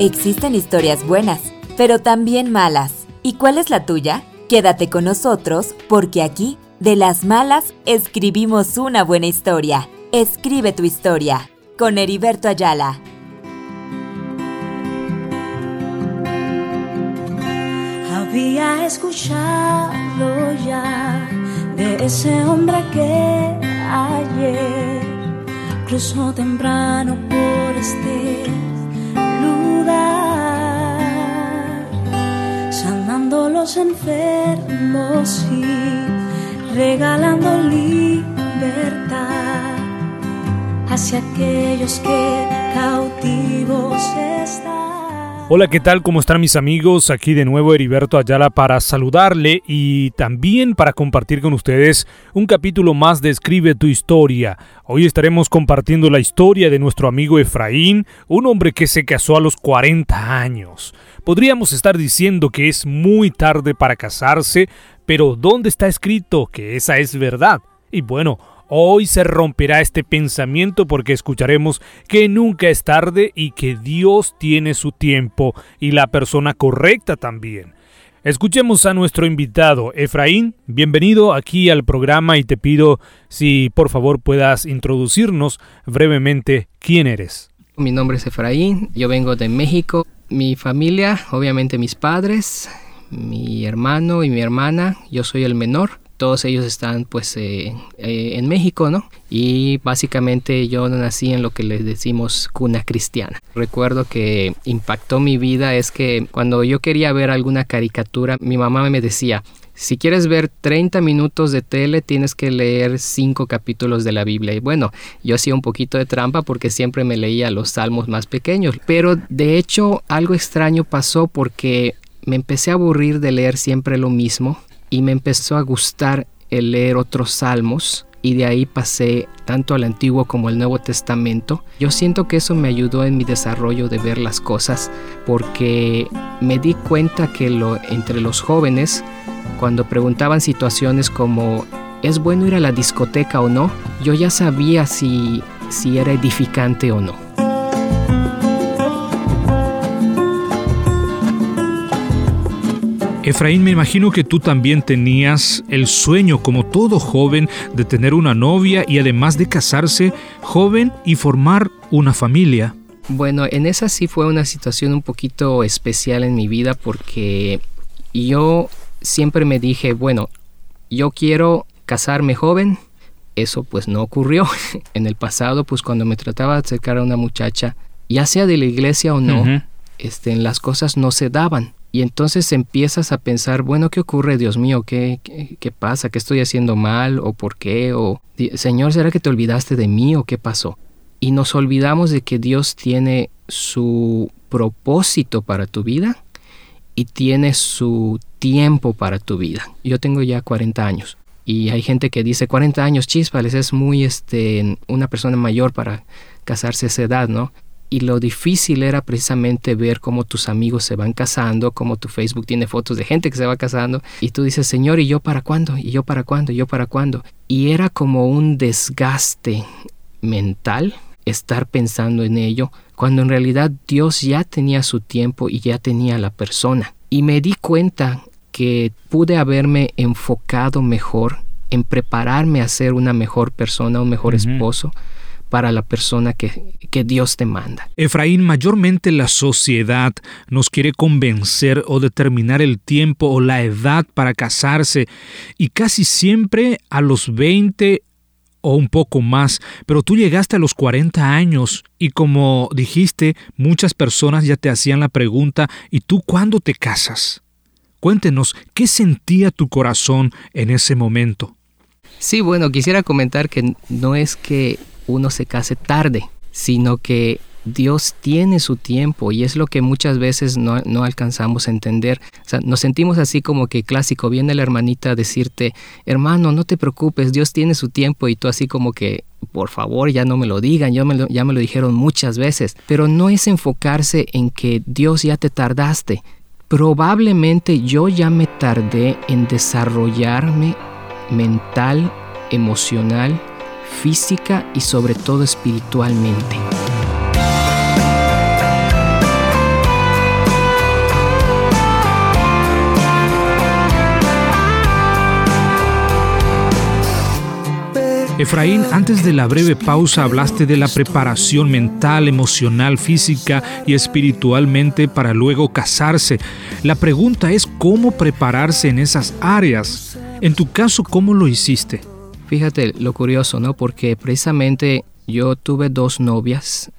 Existen historias buenas, pero también malas. ¿Y cuál es la tuya? Quédate con nosotros porque aquí, de las malas, escribimos una buena historia. Escribe tu historia con Heriberto Ayala. Había escuchado ya de ese hombre que ayer cruzó temprano por este los enfermos y regalando libertad hacia aquellos que cautivos están. Hola, ¿qué tal? ¿Cómo están mis amigos? Aquí de nuevo Heriberto Ayala para saludarle y también para compartir con ustedes un capítulo más de Escribe tu historia. Hoy estaremos compartiendo la historia de nuestro amigo Efraín, un hombre que se casó a los 40 años. Podríamos estar diciendo que es muy tarde para casarse, pero ¿dónde está escrito que esa es verdad? Y bueno, Hoy se romperá este pensamiento porque escucharemos que nunca es tarde y que Dios tiene su tiempo y la persona correcta también. Escuchemos a nuestro invitado, Efraín. Bienvenido aquí al programa y te pido si por favor puedas introducirnos brevemente quién eres. Mi nombre es Efraín, yo vengo de México. Mi familia, obviamente mis padres, mi hermano y mi hermana, yo soy el menor todos ellos están pues eh, eh, en México, ¿no? Y básicamente yo nací en lo que les decimos cuna cristiana. Recuerdo que impactó mi vida es que cuando yo quería ver alguna caricatura, mi mamá me decía, si quieres ver 30 minutos de tele, tienes que leer 5 capítulos de la Biblia. Y bueno, yo hacía un poquito de trampa porque siempre me leía los salmos más pequeños. Pero de hecho, algo extraño pasó porque me empecé a aburrir de leer siempre lo mismo y me empezó a gustar el leer otros salmos y de ahí pasé tanto al Antiguo como al Nuevo Testamento. Yo siento que eso me ayudó en mi desarrollo de ver las cosas porque me di cuenta que lo, entre los jóvenes, cuando preguntaban situaciones como ¿es bueno ir a la discoteca o no? Yo ya sabía si, si era edificante o no. Efraín, me imagino que tú también tenías el sueño, como todo joven, de tener una novia y además de casarse joven y formar una familia. Bueno, en esa sí fue una situación un poquito especial en mi vida porque yo siempre me dije, bueno, yo quiero casarme joven. Eso pues no ocurrió. en el pasado, pues cuando me trataba de acercar a una muchacha, ya sea de la iglesia o no, este, las cosas no se daban. Y entonces empiezas a pensar, bueno, ¿qué ocurre, Dios mío? ¿Qué, qué, pasa? ¿Qué estoy haciendo mal? ¿O por qué? ¿O Señor, ¿será que te olvidaste de mí? ¿O qué pasó? Y nos olvidamos de que Dios tiene su propósito para tu vida y tiene su tiempo para tu vida. Yo tengo ya 40 años y hay gente que dice 40 años, chispales, es muy este una persona mayor para casarse esa edad, ¿no? Y lo difícil era precisamente ver cómo tus amigos se van casando, cómo tu Facebook tiene fotos de gente que se va casando y tú dices, Señor, ¿y yo para cuándo? ¿Y yo para cuándo? ¿Y yo para cuándo? Y era como un desgaste mental estar pensando en ello, cuando en realidad Dios ya tenía su tiempo y ya tenía la persona. Y me di cuenta que pude haberme enfocado mejor en prepararme a ser una mejor persona, un mejor esposo, para la persona que, que Dios te manda. Efraín, mayormente la sociedad nos quiere convencer o determinar el tiempo o la edad para casarse y casi siempre a los 20 o un poco más, pero tú llegaste a los 40 años y como dijiste, muchas personas ya te hacían la pregunta, ¿y tú cuándo te casas? Cuéntenos, ¿qué sentía tu corazón en ese momento? Sí, bueno, quisiera comentar que no es que uno se case tarde, sino que Dios tiene su tiempo y es lo que muchas veces no, alcanzamos a entender. O sea, nos sentimos así como que clásico, viene la hermanita a decirte, hermano, no te preocupes, Dios tiene su tiempo y tú así como que, por favor, ya no me lo digan, ya me ya me lo dijeron muchas veces. Pero no es enfocarse en que Dios ya te tardaste. Probablemente yo ya me tardé en desarrollarme mental, emocional, física y sobre todo espiritualmente. Efraín, antes de la breve pausa hablaste de la preparación mental, emocional, física y espiritualmente para luego casarse. La pregunta es cómo prepararse en esas áreas. En tu caso, ¿cómo lo hiciste? Fíjate lo curioso, ¿no? Porque precisamente yo tuve dos novias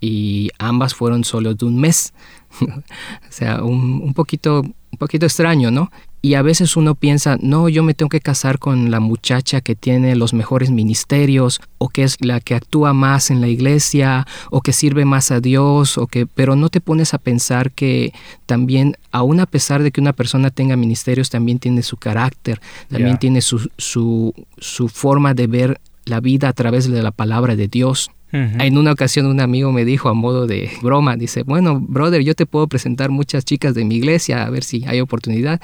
y ambas fueron solo de un mes. o sea, un, un, poquito, un poquito extraño, ¿no? Y a veces uno piensa, no, yo me tengo que casar con la muchacha que tiene los mejores ministerios, o que es la que actúa más en la iglesia, o que sirve más a Dios, o que, pero no te pones a pensar que también, aun a pesar de que una persona tenga ministerios, también tiene su carácter, también tiene su, su, su forma de ver la vida a través de la palabra de Dios. En una ocasión un amigo me dijo a modo de broma, dice, bueno, brother, yo te puedo presentar muchas chicas de mi iglesia a ver si hay oportunidad.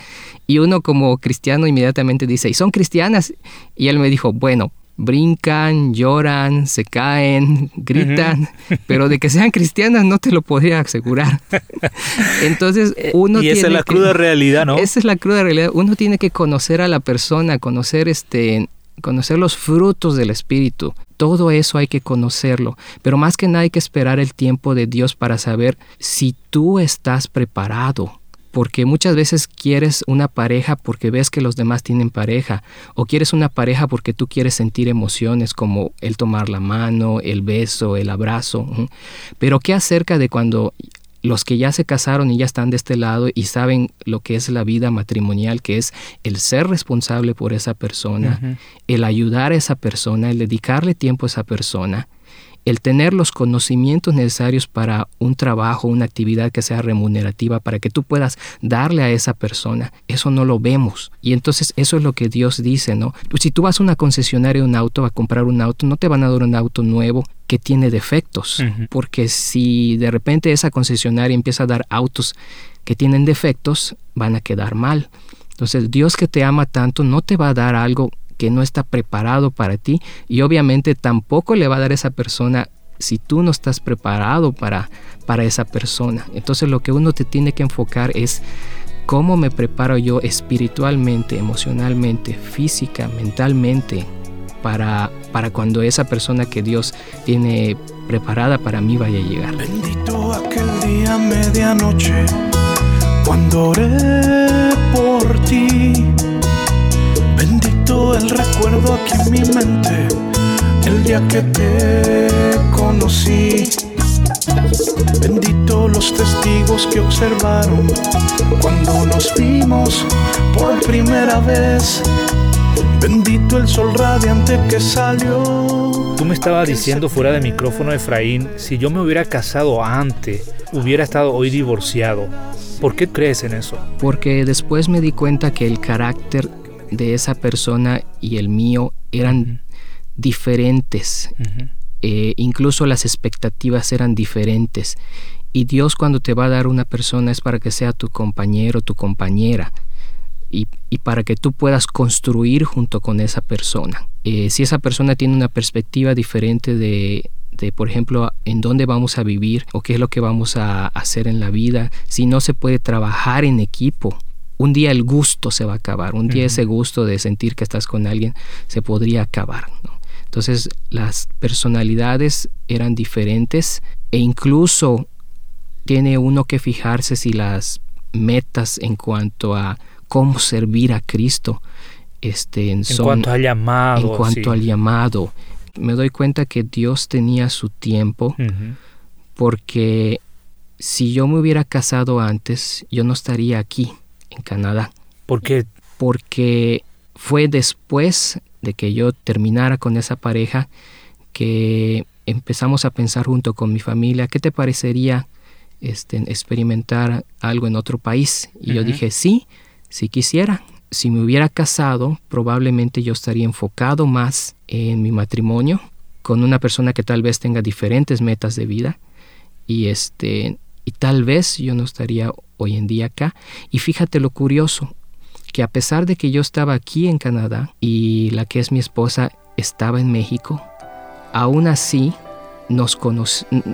Y uno como cristiano inmediatamente dice, ¿y son cristianas? Y él me dijo, bueno, brincan, lloran, se caen, gritan, pero de que sean cristianas no te lo podría asegurar. Entonces eh, uno y esa es la cruda realidad, ¿no? Esa es la cruda realidad. Uno tiene que conocer a la persona, conocer este conocer los frutos del Espíritu. Todo eso hay que conocerlo, pero más que nada hay que esperar el tiempo de Dios para saber si tú estás preparado. Porque muchas veces quieres una pareja porque ves que los demás tienen pareja, o quieres una pareja porque tú quieres sentir emociones como el tomar la mano, el beso, el abrazo. Pero ¿qué acerca de cuando los que ya se casaron y ya están de este lado y saben lo que es la vida matrimonial, que es el ser responsable por esa persona, el ayudar a esa persona, el dedicarle tiempo a esa persona, el tener los conocimientos necesarios para un trabajo, una actividad que sea remunerativa, para que tú puedas darle a esa persona, eso no lo vemos. Y entonces eso es lo que Dios dice, ¿no? Si tú vas a una concesionaria de un auto a comprar un auto, no te van a dar un auto nuevo que tiene defectos, porque si de repente esa concesionaria empieza a dar autos que tienen defectos, van a quedar mal. Entonces Dios que te ama tanto no te va a dar algo que no está preparado para ti y obviamente tampoco le va a dar esa persona si tú no estás preparado para, para esa persona. Entonces lo que uno te tiene que enfocar es cómo me preparo yo espiritualmente, emocionalmente, física, mentalmente para, para cuando esa persona que Dios tiene preparada para mí vaya a llegar. Bendito aquel día medianoche cuando oré por ti aquí en mi mente, el día que te conocí. Bendito los testigos que observaron cuando nos vimos por primera vez. Bendito el sol radiante que salió. Tú me estabas diciendo fuera de micrófono, Efraín, si yo me hubiera casado antes, hubiera estado hoy divorciado. ¿Por qué crees en eso? Porque después me di cuenta que el carácter de esa persona y el mío eran diferentes. Eh, incluso las expectativas eran diferentes. Y Dios cuando te va a dar una persona es para que sea tu compañero, tu compañera. Y, para que tú puedas construir junto con esa persona. Eh, si esa persona tiene una perspectiva diferente de, de, por ejemplo, en dónde vamos a vivir o qué es lo que vamos a hacer en la vida, si no se puede trabajar en equipo, un día el gusto se va a acabar, un día ese gusto de sentir que estás con alguien se podría acabar. Entonces las personalidades eran diferentes e incluso tiene uno que fijarse si las metas en cuanto a cómo servir a Cristo este, en cuanto al llamado. En cuanto al llamado. Me doy cuenta que Dios tenía su tiempo porque si yo me hubiera casado antes, yo no estaría aquí en Canadá. ¿Por qué? Porque fue después de que yo terminara con esa pareja que empezamos a pensar junto con mi familia, ¿qué te parecería este, experimentar algo en otro país? Y yo dije, sí, si quisiera. Si me hubiera casado, probablemente yo estaría enfocado más en mi matrimonio con una persona que tal vez tenga diferentes metas de vida y este y tal vez yo no estaría hoy en día acá. Y fíjate lo curioso, que a pesar de que yo estaba aquí en Canadá y la que es mi esposa estaba en México, aún así nos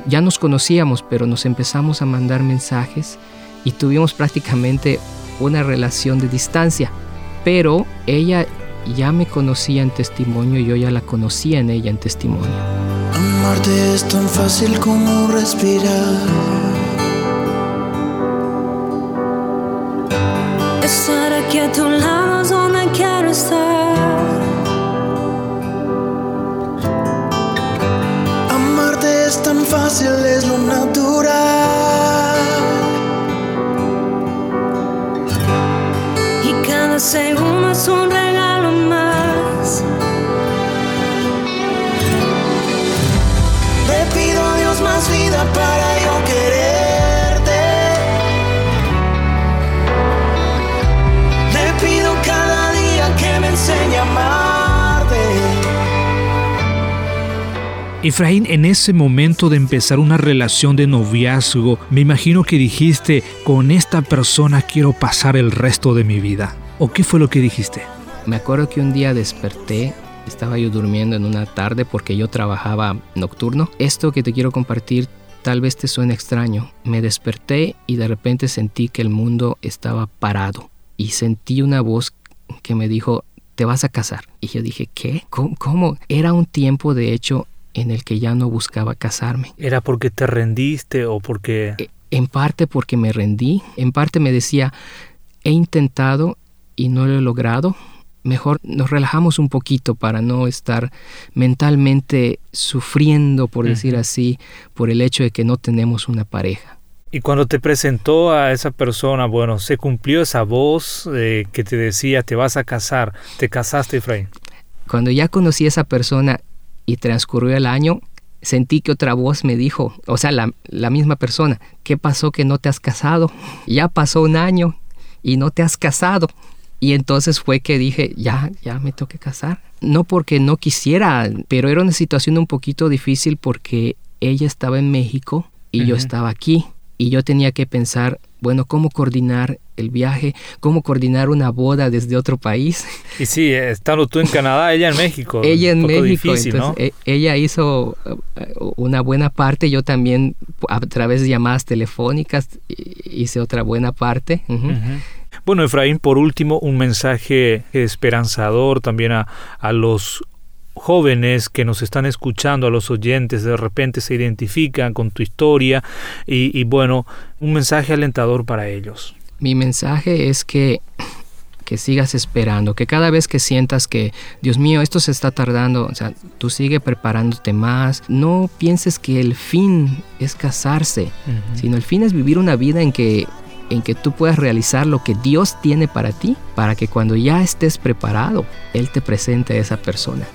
ya nos conocíamos, pero nos empezamos a mandar mensajes y tuvimos prácticamente una relación de distancia. Pero ella ya me conocía en testimonio, yo ya la conocía en ella en testimonio. Amarte es tan fácil como respirar. Estar aquí a tu lado es donde quiero estar. Amarte es tan fácil, es lo natural. Y cada segundo es un regalo más. Le pido a Dios más vida para yo Efraín, en ese momento de empezar una relación de noviazgo, me imagino que dijiste, con esta persona quiero pasar el resto de mi vida. ¿O qué fue lo que dijiste? Me acuerdo que un día desperté, estaba yo durmiendo en una tarde porque yo trabajaba nocturno. Esto que te quiero compartir tal vez te suene extraño. Me desperté y de repente sentí que el mundo estaba parado y sentí una voz que me dijo, te vas a casar. Y yo dije, ¿qué? ¿Cómo? Era un tiempo de hecho en el que ya no buscaba casarme. ¿Era porque te rendiste o porque... E- En parte porque me rendí, en parte me decía, he intentado y no lo he logrado. Mejor nos relajamos un poquito para no estar mentalmente sufriendo, por decir así, por el hecho de que no tenemos una pareja. Y cuando te presentó a esa persona, bueno, se cumplió esa voz eh, que te decía, te vas a casar. ¿Te casaste, Efraín? Cuando ya conocí a esa persona y transcurrió el año, sentí que otra voz me dijo, o sea, la, la misma persona, ¿qué pasó que no te has casado? Ya pasó un año y no te has casado. Y entonces fue que dije, ya, ya me tengo que casar. No porque no quisiera, pero era una situación un poquito difícil porque ella estaba en México y yo estaba aquí. Y yo tenía que pensar, bueno, ¿cómo coordinar el viaje? ¿Cómo coordinar una boda desde otro país? Y sí, estando tú en Canadá, ella en México. ella en México, difícil, ¿no? entonces e- ella hizo eh, una buena parte, yo también a través de llamadas telefónicas hi- hice otra buena parte. Bueno, Efraín, por último, un mensaje esperanzador también a, a los jóvenes que nos están escuchando, a los oyentes, de repente se identifican con tu historia y, y bueno, un mensaje alentador para ellos. Mi mensaje es que que sigas esperando, que cada vez que sientas que, Dios mío, esto se está tardando, o sea, tú sigue preparándote más, no pienses que el fin es casarse, sino el fin es vivir una vida en que en que tú puedas realizar lo que Dios tiene para ti, para que cuando ya estés preparado, Él te presente a esa persona.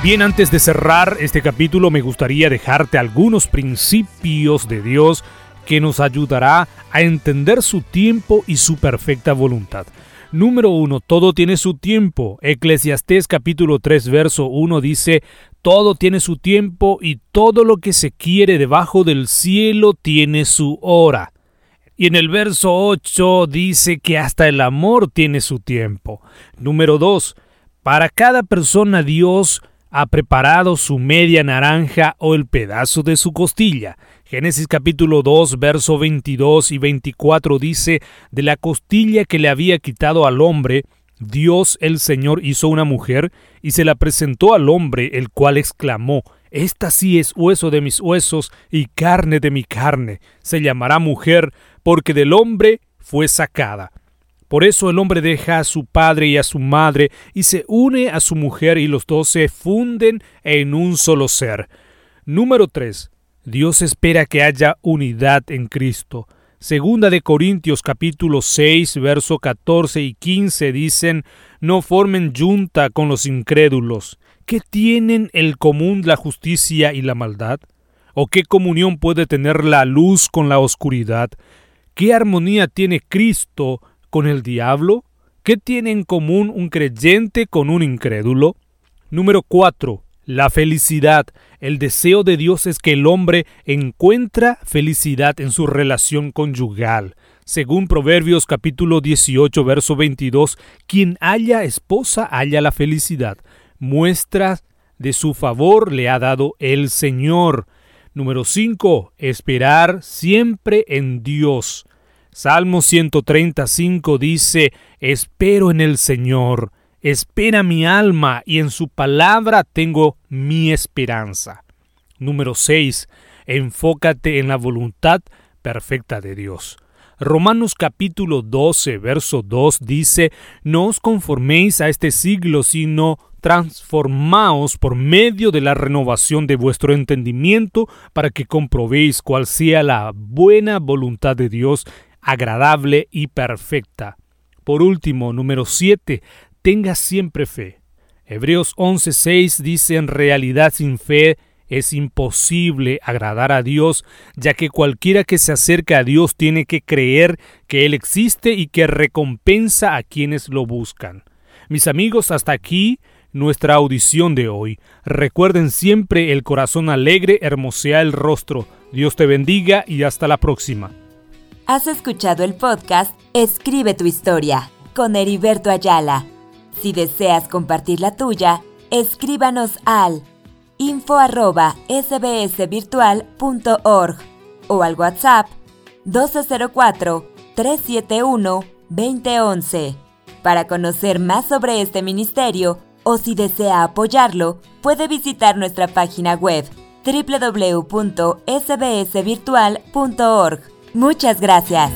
Bien, antes de cerrar este capítulo me gustaría dejarte algunos principios de Dios que nos ayudará a entender su tiempo y su perfecta voluntad. Número uno, todo tiene su tiempo. Eclesiastés capítulo 3 verso 1 dice, todo tiene su tiempo y todo lo que se quiere debajo del cielo tiene su hora. Y en el verso 8 dice que hasta el amor tiene su tiempo. Número 2. Para cada persona Dios ha preparado su media naranja o el pedazo de su costilla. Génesis capítulo 2, verso 22 y 24 dice, de la costilla que le había quitado al hombre, Dios el Señor hizo una mujer y se la presentó al hombre, el cual exclamó, Esta sí es hueso de mis huesos y carne de mi carne. Se llamará mujer porque del hombre fue sacada. Por eso el hombre deja a su padre y a su madre y se une a su mujer y los dos se funden en un solo ser. Número 3. Dios espera que haya unidad en Cristo. Segunda de Corintios capítulo 6, verso 14 y 15 dicen, no formen junta con los incrédulos. ¿Qué tienen el común la justicia y la maldad? ¿O qué comunión puede tener la luz con la oscuridad? ¿Qué armonía tiene Cristo con el diablo? ¿Qué tiene en común un creyente con un incrédulo? Número 4. La felicidad. El deseo de Dios es que el hombre encuentra felicidad en su relación conyugal. Según Proverbios capítulo 18, verso 22, quien haya esposa haya la felicidad. Muestras de su favor le ha dado el Señor. Número 5. Esperar siempre en Dios. Salmo 135 dice, Espero en el Señor, espera mi alma, y en su palabra tengo mi esperanza. Número 6. Enfócate en la voluntad perfecta de Dios. Romanos capítulo 12, verso 2 dice, No os conforméis a este siglo, sino transformaos por medio de la renovación de vuestro entendimiento, para que comprobéis cuál sea la buena voluntad de Dios, agradable y perfecta. Por último, número 7, tenga siempre fe. Hebreos 11:6 dice en realidad sin fe es imposible agradar a Dios, ya que cualquiera que se acerca a Dios tiene que creer que Él existe y que recompensa a quienes lo buscan. Mis amigos, hasta aquí nuestra audición de hoy. Recuerden siempre el corazón alegre hermosea el rostro. Dios te bendiga y hasta la próxima. Has escuchado el podcast Escribe tu historia con Heriberto Ayala. Si deseas compartir la tuya, escríbanos al info arroba sbsvirtual.org o al WhatsApp 1204-371-2011. Para conocer más sobre este ministerio o si desea apoyarlo, puede visitar nuestra página web www.sbsvirtual.org. Muchas gracias.